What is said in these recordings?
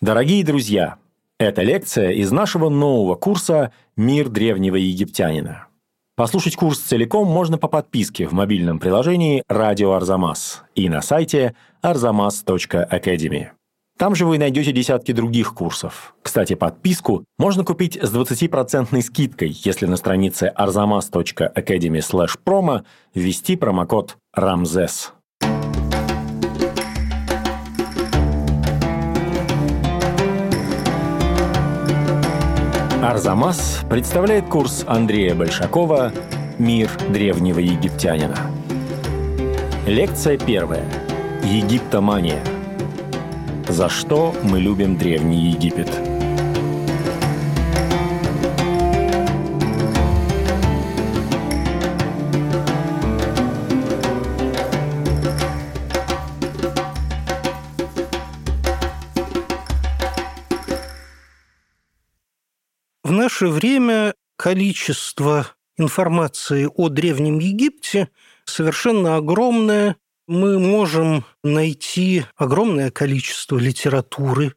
Дорогие друзья, это лекция из нашего нового курса «Мир древнего египтянина». Послушать курс целиком можно по подписке в мобильном приложении «Радио Арзамас» и на сайте arzamas.academy. Там же вы найдете десятки других курсов. Кстати, подписку можно купить с 20% скидкой, если на странице arzamas.academy promo ввести промокод RAMZES. Арзамас представляет курс Андрея Большакова «Мир древнего египтянина». Лекция первая. Египтомания. За что мы любим Древний Египет? Наше время количество информации о Древнем Египте совершенно огромное. Мы можем найти огромное количество литературы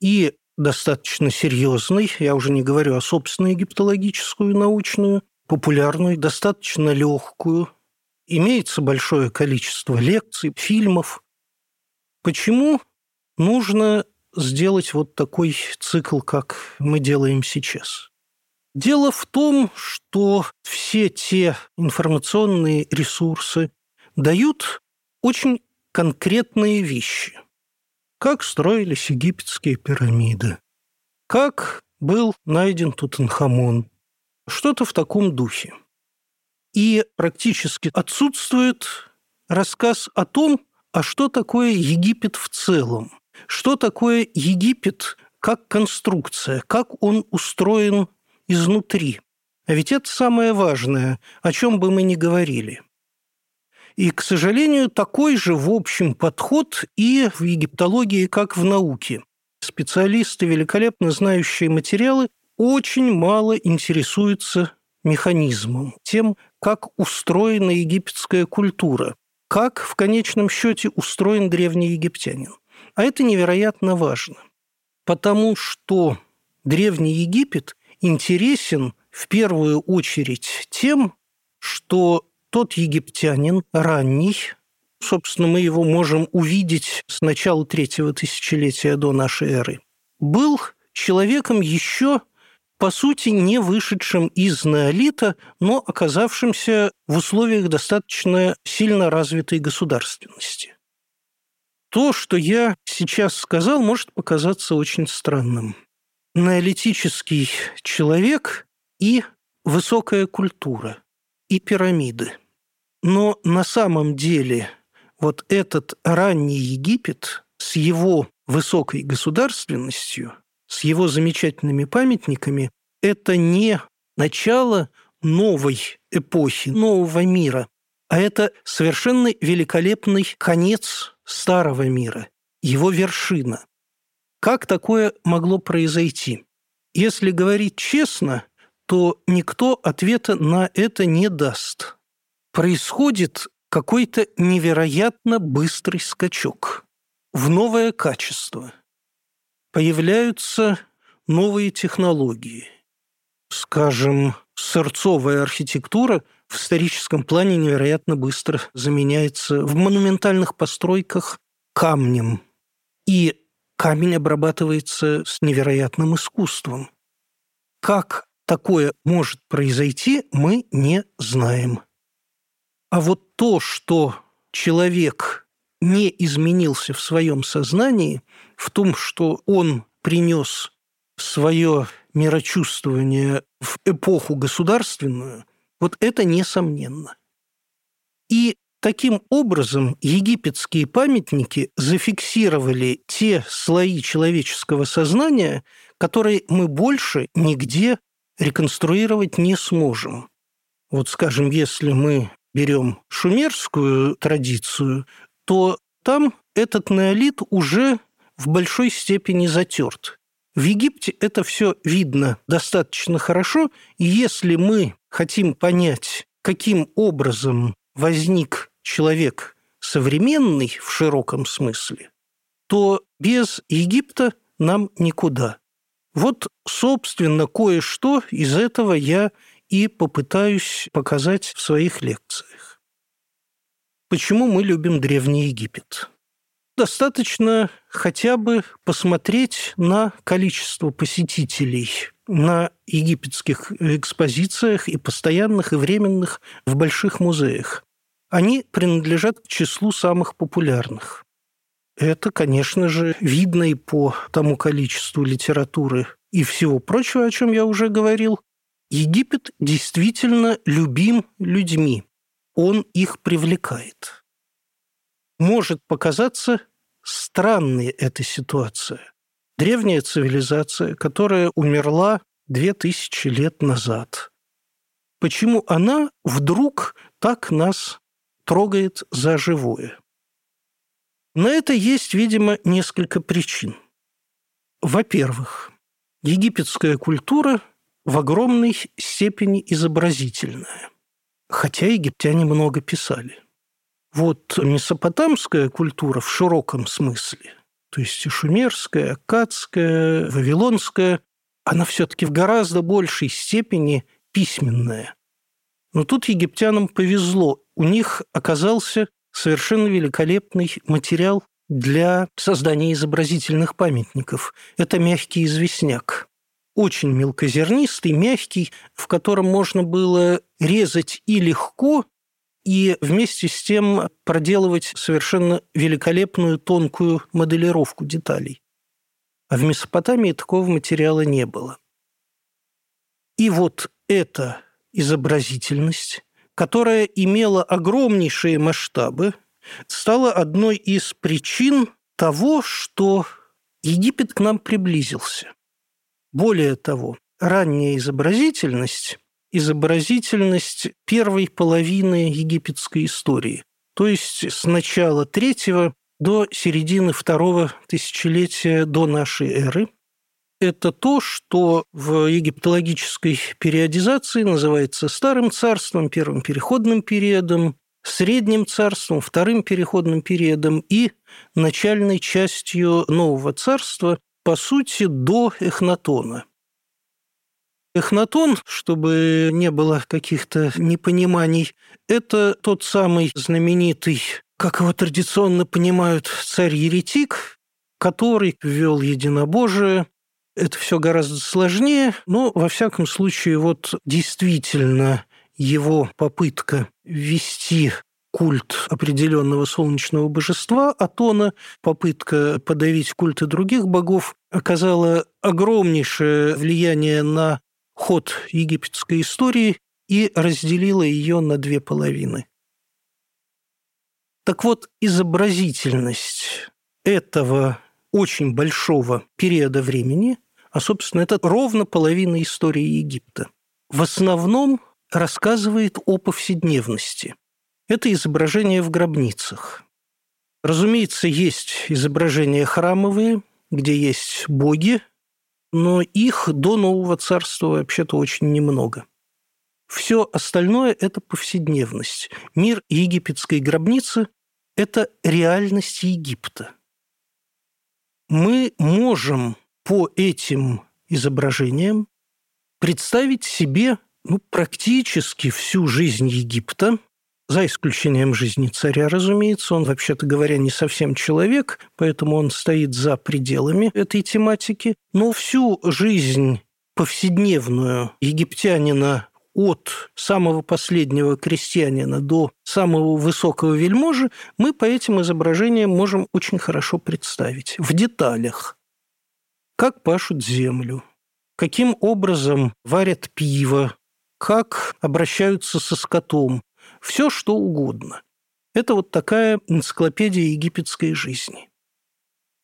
и достаточно серьезной, я уже не говорю о собственной египтологическую научную, популярную, достаточно легкую. Имеется большое количество лекций, фильмов. Почему нужно сделать вот такой цикл, как мы делаем сейчас? Дело в том, что все те информационные ресурсы дают очень конкретные вещи. Как строились египетские пирамиды, как был найден Тутанхамон, что-то в таком духе. И практически отсутствует рассказ о том, а что такое Египет в целом, что такое Египет как конструкция, как он устроен изнутри. А ведь это самое важное, о чем бы мы ни говорили. И, к сожалению, такой же, в общем, подход и в египтологии, как в науке. Специалисты, великолепно знающие материалы, очень мало интересуются механизмом, тем, как устроена египетская культура, как в конечном счете устроен древний египтянин. А это невероятно важно, потому что древний Египет интересен в первую очередь тем, что тот египтянин ранний, собственно, мы его можем увидеть с начала третьего тысячелетия до нашей эры, был человеком еще, по сути, не вышедшим из неолита, но оказавшимся в условиях достаточно сильно развитой государственности. То, что я сейчас сказал, может показаться очень странным неолитический человек и высокая культура, и пирамиды. Но на самом деле вот этот ранний Египет с его высокой государственностью, с его замечательными памятниками, это не начало новой эпохи, нового мира, а это совершенно великолепный конец старого мира, его вершина. Как такое могло произойти? Если говорить честно, то никто ответа на это не даст. Происходит какой-то невероятно быстрый скачок в новое качество. Появляются новые технологии. Скажем, сырцовая архитектура в историческом плане невероятно быстро заменяется в монументальных постройках камнем. И камень обрабатывается с невероятным искусством. Как такое может произойти, мы не знаем. А вот то, что человек не изменился в своем сознании, в том, что он принес свое мирочувствование в эпоху государственную, вот это несомненно. И Таким образом, египетские памятники зафиксировали те слои человеческого сознания, которые мы больше нигде реконструировать не сможем. Вот, скажем, если мы берем шумерскую традицию, то там этот неолит уже в большой степени затерт. В Египте это все видно достаточно хорошо, и если мы хотим понять, каким образом возник человек современный в широком смысле, то без Египта нам никуда. Вот, собственно, кое-что из этого я и попытаюсь показать в своих лекциях. Почему мы любим Древний Египет? Достаточно хотя бы посмотреть на количество посетителей на египетских экспозициях и постоянных, и временных в больших музеях. Они принадлежат к числу самых популярных. Это, конечно же, видно и по тому количеству литературы и всего прочего, о чем я уже говорил. Египет действительно любим людьми. Он их привлекает. Может показаться странной эта ситуация. Древняя цивилизация, которая умерла две тысячи лет назад. Почему она вдруг так нас трогает за живое? На это есть, видимо, несколько причин. Во-первых, египетская культура в огромной степени изобразительная, хотя египтяне много писали. Вот месопотамская культура в широком смысле, то есть и шумерская, аккадская, вавилонская, она все-таки в гораздо большей степени письменная. Но тут египтянам повезло. У них оказался совершенно великолепный материал для создания изобразительных памятников. Это мягкий известняк. Очень мелкозернистый, мягкий, в котором можно было резать и легко, и вместе с тем проделывать совершенно великолепную тонкую моделировку деталей. А в Месопотамии такого материала не было. И вот эта изобразительность которая имела огромнейшие масштабы, стала одной из причин того, что Египет к нам приблизился. Более того, ранняя изобразительность – изобразительность первой половины египетской истории, то есть с начала третьего до середины второго тысячелетия до нашей эры – это то, что в египтологической периодизации называется Старым царством, Первым переходным периодом, Средним царством, Вторым переходным периодом и начальной частью Нового царства, по сути, до Эхнатона. Эхнатон, чтобы не было каких-то непониманий, это тот самый знаменитый, как его традиционно понимают, царь-еретик, который ввел единобожие, это все гораздо сложнее, но, во всяком случае, вот действительно его попытка ввести культ определенного солнечного божества Атона, попытка подавить культы других богов оказала огромнейшее влияние на ход египетской истории и разделила ее на две половины. Так вот, изобразительность этого очень большого периода времени, а, собственно, это ровно половина истории Египта, в основном рассказывает о повседневности. Это изображения в гробницах. Разумеется, есть изображения храмовые, где есть боги, но их до Нового Царства вообще-то очень немного. Все остальное – это повседневность. Мир египетской гробницы – это реальность Египта – мы можем по этим изображениям представить себе ну, практически всю жизнь Египта, за исключением жизни царя, разумеется. Он, вообще-то говоря, не совсем человек, поэтому он стоит за пределами этой тематики. Но всю жизнь повседневную египтянина от самого последнего крестьянина до самого высокого вельможи, мы по этим изображениям можем очень хорошо представить в деталях. Как пашут землю, каким образом варят пиво, как обращаются со скотом, все что угодно. Это вот такая энциклопедия египетской жизни.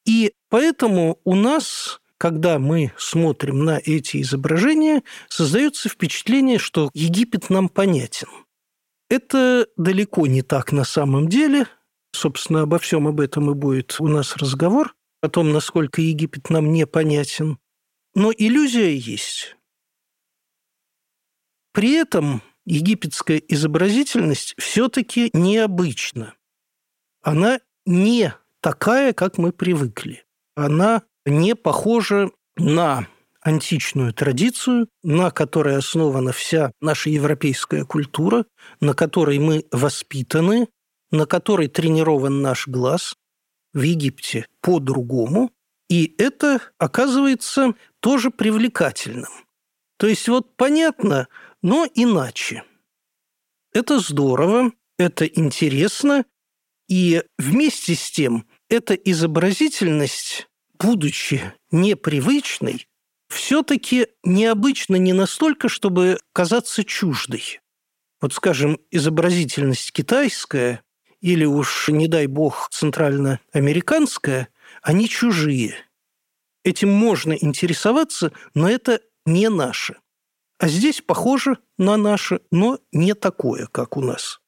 И поэтому у нас когда мы смотрим на эти изображения, создается впечатление, что Египет нам понятен. Это далеко не так на самом деле. Собственно, обо всем об этом и будет у нас разговор, о том, насколько Египет нам непонятен. Но иллюзия есть. При этом египетская изобразительность все-таки необычна. Она не такая, как мы привыкли. Она не похоже на античную традицию, на которой основана вся наша европейская культура, на которой мы воспитаны, на которой тренирован наш глаз. В Египте по-другому. И это оказывается тоже привлекательным. То есть вот понятно, но иначе. Это здорово, это интересно, и вместе с тем эта изобразительность, будучи непривычной, все-таки необычно не настолько, чтобы казаться чуждой. Вот, скажем, изобразительность китайская или уж, не дай бог, центральноамериканская, они чужие. Этим можно интересоваться, но это не наше. А здесь похоже на наше, но не такое, как у нас.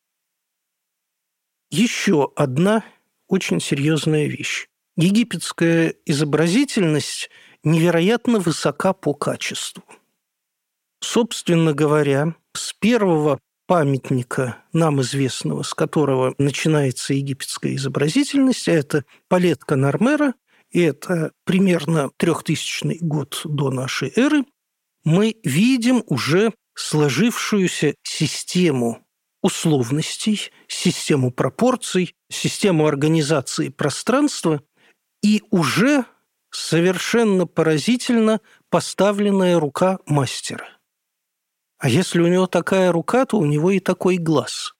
Еще одна очень серьезная вещь. Египетская изобразительность невероятно высока по качеству. Собственно говоря, с первого памятника, нам известного, с которого начинается египетская изобразительность, а это палетка Нормера, и это примерно трехтысячный год до нашей эры, мы видим уже сложившуюся систему условностей, систему пропорций, систему организации пространства и уже совершенно поразительно поставленная рука мастера. А если у него такая рука, то у него и такой глаз.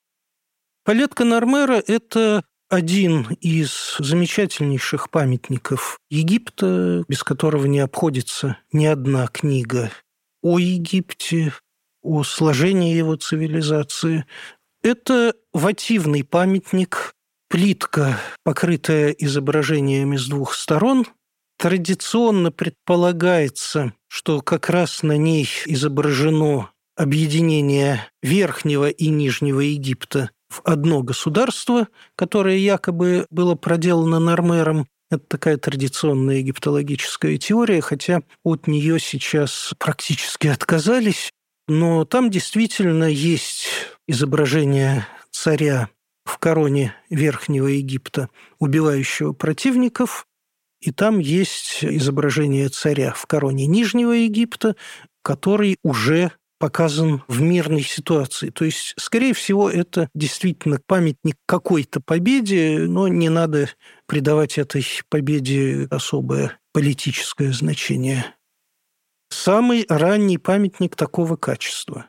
Палетка Нормера – это один из замечательнейших памятников Египта, без которого не обходится ни одна книга о Египте, о сложении его цивилизации. Это вативный памятник, плитка, покрытая изображениями с двух сторон – Традиционно предполагается, что как раз на ней изображено объединение Верхнего и Нижнего Египта в одно государство, которое якобы было проделано Нормером. Это такая традиционная египтологическая теория, хотя от нее сейчас практически отказались. Но там действительно есть изображение царя в короне Верхнего Египта, убивающего противников, и там есть изображение царя в короне Нижнего Египта, который уже показан в мирной ситуации. То есть, скорее всего, это действительно памятник какой-то победе, но не надо придавать этой победе особое политическое значение. Самый ранний памятник такого качества.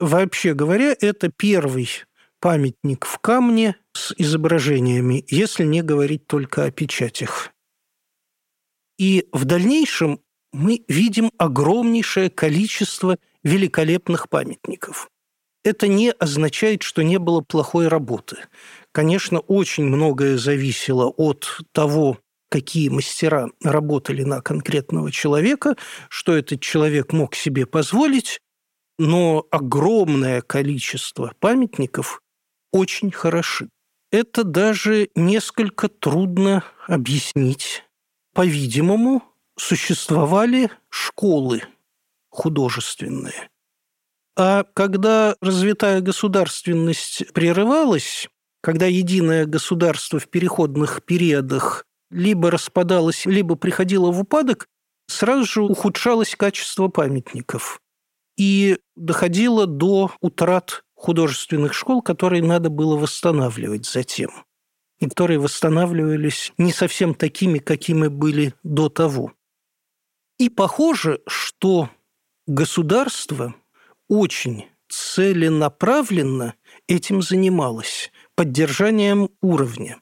Вообще говоря, это первый памятник в камне с изображениями, если не говорить только о печатях. И в дальнейшем мы видим огромнейшее количество великолепных памятников. Это не означает, что не было плохой работы. Конечно, очень многое зависело от того, какие мастера работали на конкретного человека, что этот человек мог себе позволить, но огромное количество памятников очень хороши. Это даже несколько трудно объяснить по-видимому, существовали школы художественные. А когда развитая государственность прерывалась, когда единое государство в переходных периодах либо распадалось, либо приходило в упадок, сразу же ухудшалось качество памятников. И доходило до утрат художественных школ, которые надо было восстанавливать затем и которые восстанавливались не совсем такими, какими были до того. И похоже, что государство очень целенаправленно этим занималось, поддержанием уровня.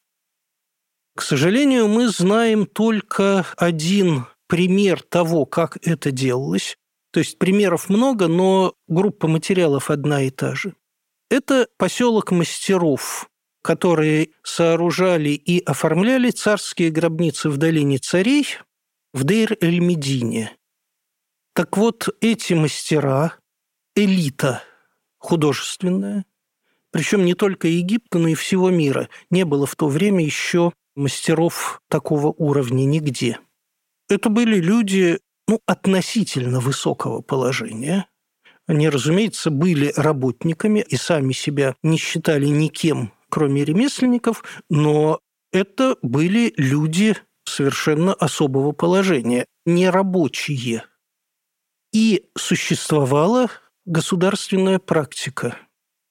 К сожалению, мы знаем только один пример того, как это делалось. То есть примеров много, но группа материалов одна и та же. Это поселок мастеров которые сооружали и оформляли царские гробницы в долине царей в Дейр-эль-Медине. Так вот, эти мастера, элита художественная, причем не только Египта, но и всего мира, не было в то время еще мастеров такого уровня нигде. Это были люди ну, относительно высокого положения. Они, разумеется, были работниками и сами себя не считали никем кроме ремесленников, но это были люди совершенно особого положения, нерабочие. И существовала государственная практика.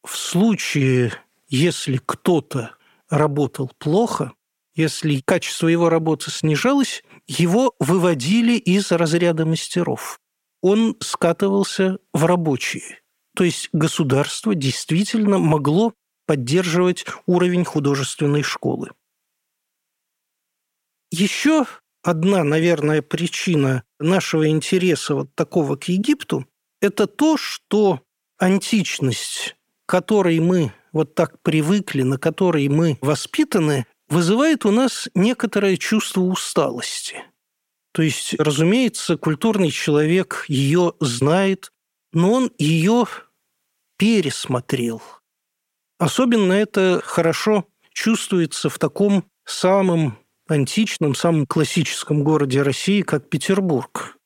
В случае, если кто-то работал плохо, если качество его работы снижалось, его выводили из разряда мастеров. Он скатывался в рабочие. То есть государство действительно могло поддерживать уровень художественной школы. Еще одна, наверное, причина нашего интереса вот такого к Египту – это то, что античность, которой мы вот так привыкли, на которой мы воспитаны, вызывает у нас некоторое чувство усталости. То есть, разумеется, культурный человек ее знает, но он ее пересмотрел. Особенно это хорошо чувствуется в таком самом античном, самом классическом городе России, как Петербург.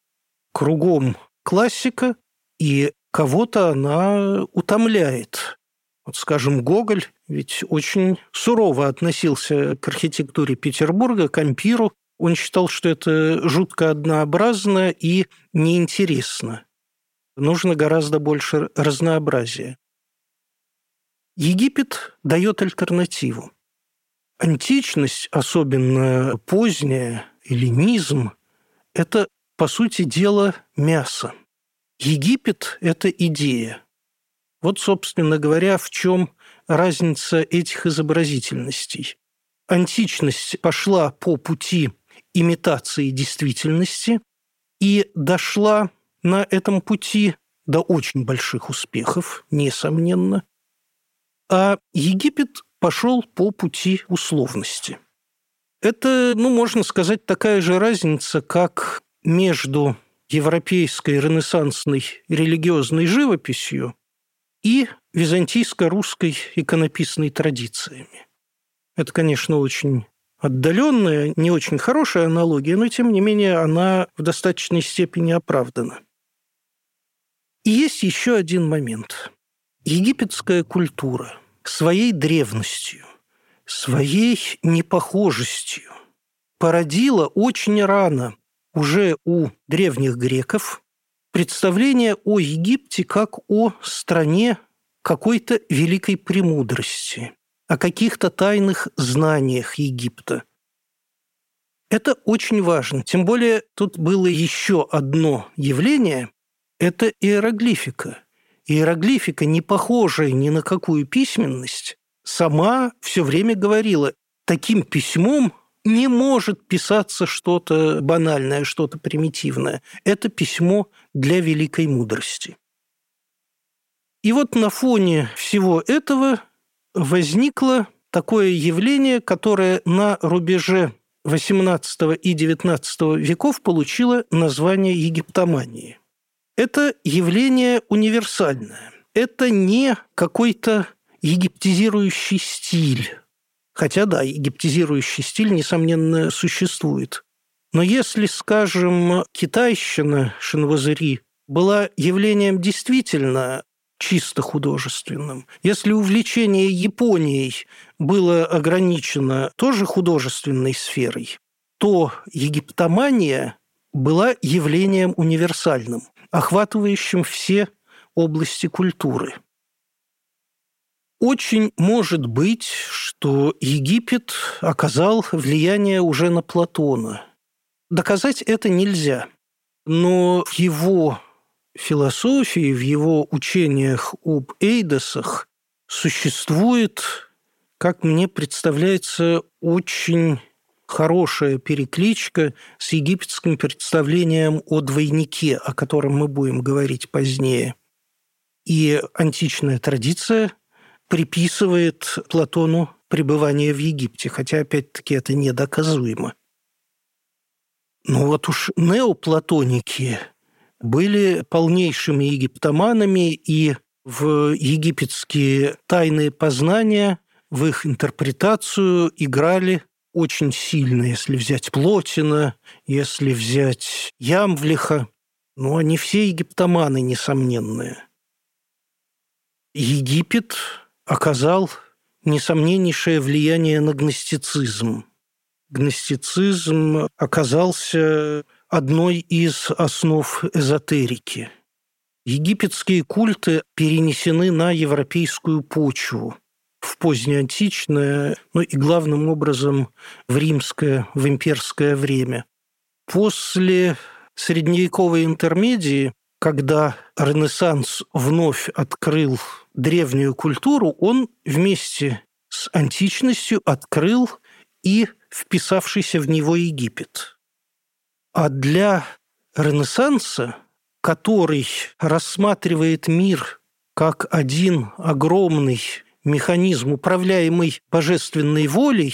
Кругом классика, и кого-то она утомляет. Вот, скажем, Гоголь ведь очень сурово относился к архитектуре Петербурга, к ампиру. Он считал, что это жутко однообразно и неинтересно. Нужно гораздо больше разнообразия. Египет дает альтернативу. Античность, особенно поздняя, эллинизм, это, по сути дела, мясо. Египет – это идея. Вот, собственно говоря, в чем разница этих изобразительностей. Античность пошла по пути имитации действительности и дошла на этом пути до очень больших успехов, несомненно. А Египет пошел по пути условности. Это, ну, можно сказать, такая же разница, как между европейской ренессансной религиозной живописью и византийско-русской иконописной традициями. Это, конечно, очень отдаленная, не очень хорошая аналогия, но, тем не менее, она в достаточной степени оправдана. И есть еще один момент. Египетская культура своей древностью, своей непохожестью породила очень рано уже у древних греков представление о Египте как о стране какой-то великой премудрости, о каких-то тайных знаниях Египта. Это очень важно. Тем более тут было еще одно явление – это иероглифика. Иероглифика, не похожая ни на какую письменность, сама все время говорила, таким письмом не может писаться что-то банальное, что-то примитивное. Это письмо для великой мудрости. И вот на фоне всего этого возникло такое явление, которое на рубеже XVIII и XIX веков получило название египтомании. Это явление универсальное. Это не какой-то египтизирующий стиль, Хотя, да, египтизирующий стиль, несомненно, существует. Но если, скажем, китайщина Шинвазыри была явлением действительно чисто художественным, если увлечение Японией было ограничено тоже художественной сферой, то египтомания была явлением универсальным, охватывающим все области культуры – очень может быть, что Египет оказал влияние уже на Платона. Доказать это нельзя. Но в его философии, в его учениях об Эйдосах существует, как мне представляется, очень хорошая перекличка с египетским представлением о двойнике, о котором мы будем говорить позднее. И античная традиция приписывает Платону пребывание в Египте, хотя, опять-таки, это недоказуемо. Ну вот уж неоплатоники были полнейшими египтоманами, и в египетские тайные познания, в их интерпретацию играли очень сильно, если взять Плотина, если взять Ямвлиха. Ну, они все египтоманы, несомненные. Египет оказал несомненнейшее влияние на гностицизм. гностицизм оказался одной из основ эзотерики. Египетские культы перенесены на европейскую почву в позднеантичное, ну и главным образом в римское, в имперское время. После средневековой интермедии, когда Ренессанс вновь открыл древнюю культуру, он вместе с античностью открыл и вписавшийся в него Египет. А для Ренессанса, который рассматривает мир как один огромный механизм, управляемый божественной волей,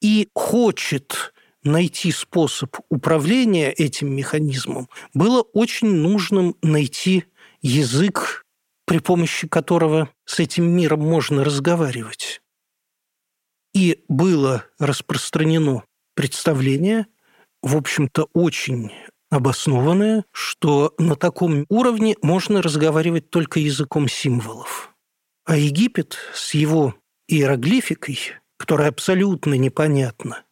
и хочет найти способ управления этим механизмом, было очень нужным найти язык, при помощи которого с этим миром можно разговаривать. И было распространено представление, в общем-то, очень обоснованное, что на таком уровне можно разговаривать только языком символов. А Египет с его иероглификой, которая абсолютно непонятна,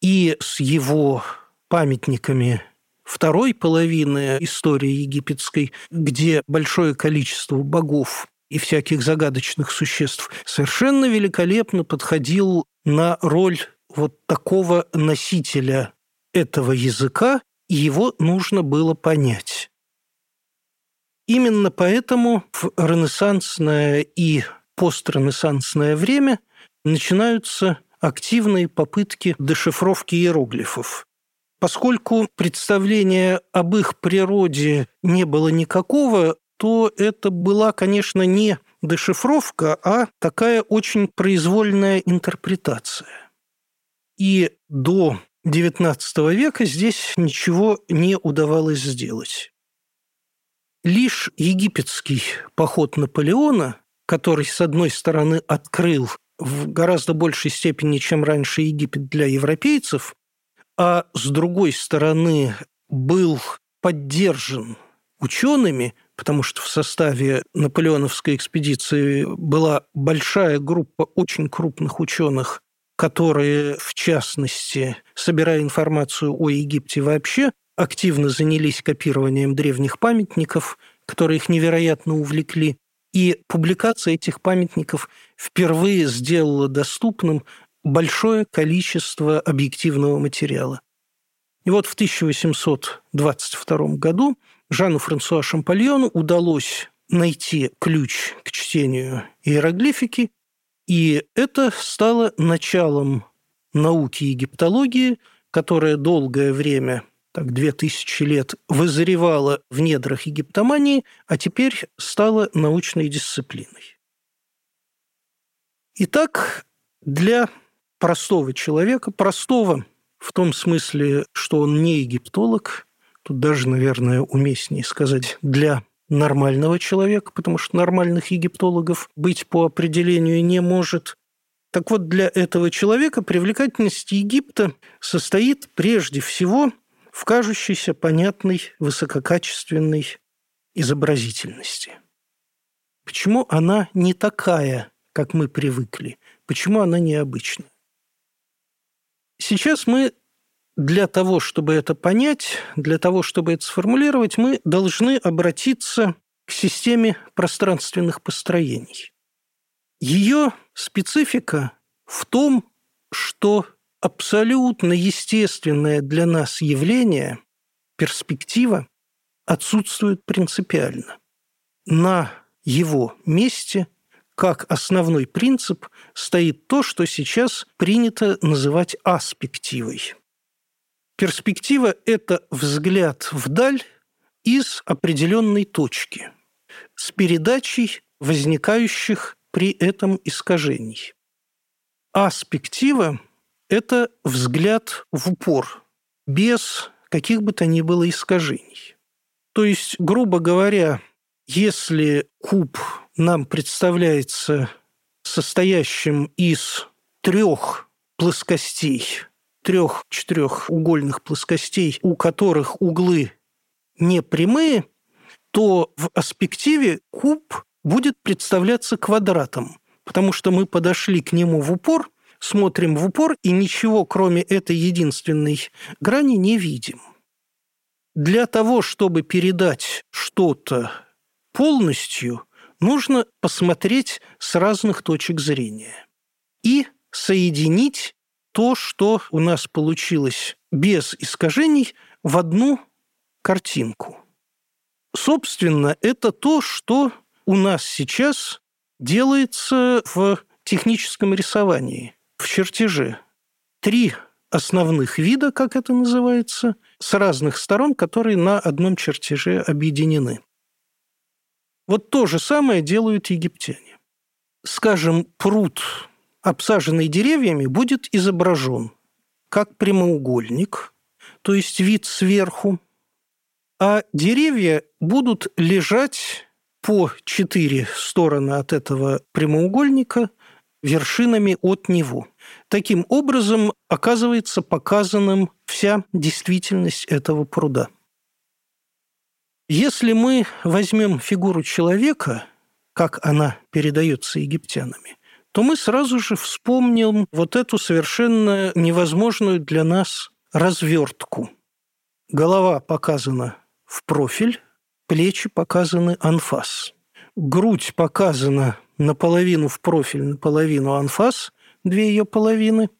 и с его памятниками второй половины истории египетской, где большое количество богов и всяких загадочных существ, совершенно великолепно подходил на роль вот такого носителя этого языка, и его нужно было понять. Именно поэтому в ренессансное и постренессансное время начинаются активные попытки дешифровки иероглифов. Поскольку представления об их природе не было никакого, то это была, конечно, не дешифровка, а такая очень произвольная интерпретация. И до XIX века здесь ничего не удавалось сделать. Лишь египетский поход Наполеона, который, с одной стороны, открыл в гораздо большей степени, чем раньше Египет для европейцев, а с другой стороны был поддержан учеными, потому что в составе наполеоновской экспедиции была большая группа очень крупных ученых, которые, в частности, собирая информацию о Египте вообще, активно занялись копированием древних памятников, которые их невероятно увлекли. И публикация этих памятников впервые сделала доступным большое количество объективного материала. И вот в 1822 году Жану Франсуа Шампальону удалось найти ключ к чтению иероглифики, и это стало началом науки египтологии, которая долгое время, так две тысячи лет, вызревала в недрах египтомании, а теперь стала научной дисциплиной. Итак, для простого человека, простого в том смысле, что он не египтолог, тут даже, наверное, уместнее сказать, для нормального человека, потому что нормальных египтологов быть по определению не может. Так вот, для этого человека привлекательность Египта состоит прежде всего в кажущейся понятной высококачественной изобразительности. Почему она не такая, как мы привыкли? Почему она необычна? Сейчас мы для того, чтобы это понять, для того, чтобы это сформулировать, мы должны обратиться к системе пространственных построений. Ее специфика в том, что абсолютно естественное для нас явление, перспектива, отсутствует принципиально. На его месте – как основной принцип стоит то, что сейчас принято называть аспективой. Перспектива – это взгляд вдаль из определенной точки с передачей возникающих при этом искажений. Аспектива – это взгляд в упор, без каких бы то ни было искажений. То есть, грубо говоря, если куб нам представляется состоящим из трех плоскостей, трех четырехугольных плоскостей, у которых углы не прямые, то в аспективе куб будет представляться квадратом, потому что мы подошли к нему в упор, смотрим в упор и ничего, кроме этой единственной грани, не видим. Для того, чтобы передать что-то полностью, нужно посмотреть с разных точек зрения и соединить то, что у нас получилось без искажений, в одну картинку. Собственно, это то, что у нас сейчас делается в техническом рисовании, в чертеже. Три основных вида, как это называется, с разных сторон, которые на одном чертеже объединены. Вот то же самое делают египтяне. Скажем, пруд, обсаженный деревьями, будет изображен как прямоугольник, то есть вид сверху, а деревья будут лежать по четыре стороны от этого прямоугольника вершинами от него. Таким образом, оказывается показанным вся действительность этого пруда. Если мы возьмем фигуру человека, как она передается египтянами, то мы сразу же вспомним вот эту совершенно невозможную для нас развертку. Голова показана в профиль, плечи показаны анфас. Грудь показана наполовину в профиль, наполовину анфас, две ее половины.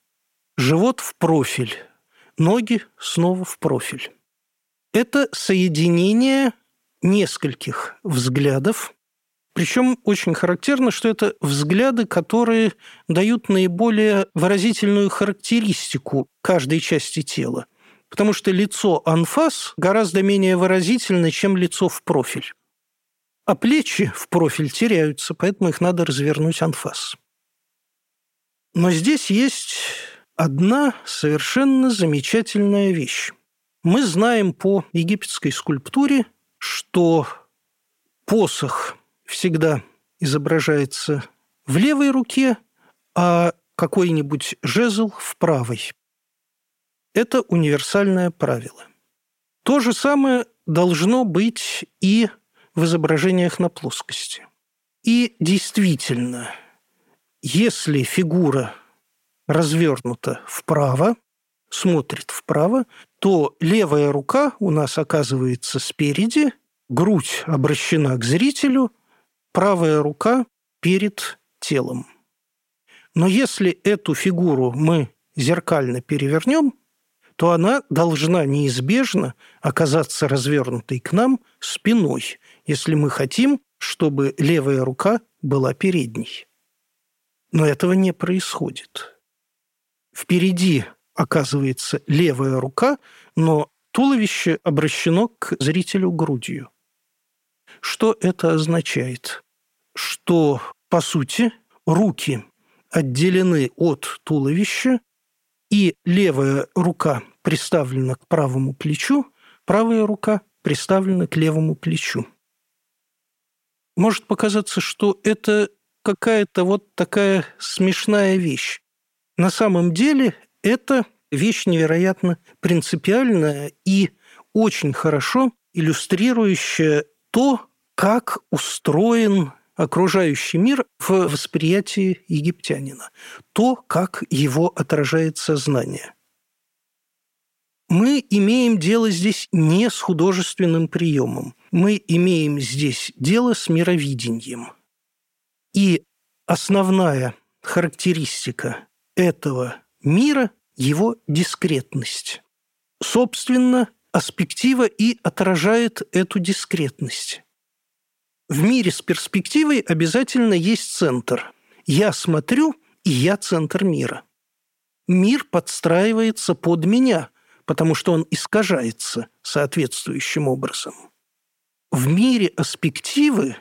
Живот в профиль, ноги снова в профиль. Это соединение нескольких взглядов, причем очень характерно, что это взгляды, которые дают наиболее выразительную характеристику каждой части тела потому что лицо анфас гораздо менее выразительно, чем лицо в профиль. А плечи в профиль теряются, поэтому их надо развернуть анфас. Но здесь есть одна совершенно замечательная вещь. Мы знаем по египетской скульптуре, что посох всегда изображается в левой руке, а какой-нибудь жезл в правой. Это универсальное правило. То же самое должно быть и в изображениях на плоскости. И действительно, если фигура развернута вправо, смотрит вправо, то левая рука у нас оказывается спереди, грудь обращена к зрителю, правая рука перед телом. Но если эту фигуру мы зеркально перевернем, то она должна неизбежно оказаться развернутой к нам спиной, если мы хотим, чтобы левая рука была передней. Но этого не происходит. Впереди оказывается левая рука, но туловище обращено к зрителю грудью. Что это означает? Что, по сути, руки отделены от туловища, и левая рука приставлена к правому плечу, правая рука приставлена к левому плечу. Может показаться, что это какая-то вот такая смешная вещь. На самом деле это вещь невероятно принципиальная и очень хорошо иллюстрирующая то, как устроен окружающий мир в восприятии египтянина, то, как его отражает сознание – мы имеем дело здесь не с художественным приемом. Мы имеем здесь дело с мировидением. И основная характеристика этого мира – его дискретность. Собственно, аспектива и отражает эту дискретность. В мире с перспективой обязательно есть центр. Я смотрю, и я центр мира. Мир подстраивается под меня – потому что он искажается соответствующим образом. В мире аспективы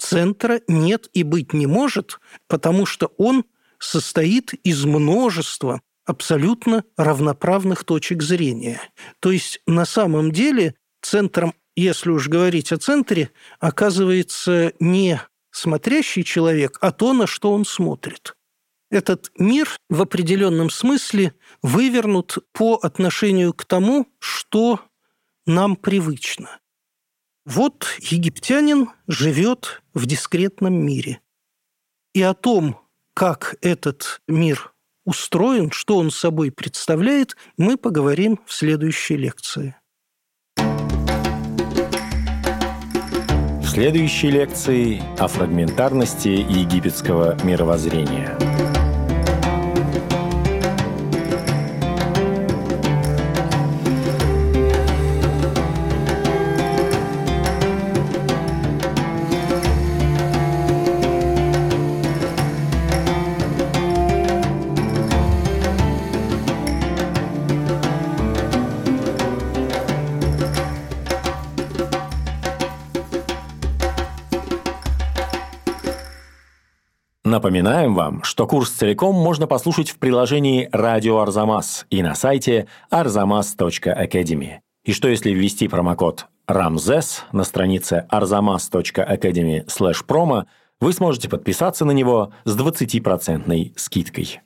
центра нет и быть не может, потому что он состоит из множества абсолютно равноправных точек зрения. То есть на самом деле центром, если уж говорить о центре, оказывается не смотрящий человек, а то, на что он смотрит. Этот мир в определенном смысле вывернут по отношению к тому, что нам привычно. Вот египтянин живет в дискретном мире. И о том, как этот мир устроен, что он собой представляет, мы поговорим в следующей лекции. В следующей лекции о фрагментарности египетского мировоззрения. Напоминаем вам, что курс целиком можно послушать в приложении «Радио Арзамас» и на сайте arzamas.academy. И что если ввести промокод RAMZES на странице arzamas.academy promo, вы сможете подписаться на него с 20% скидкой.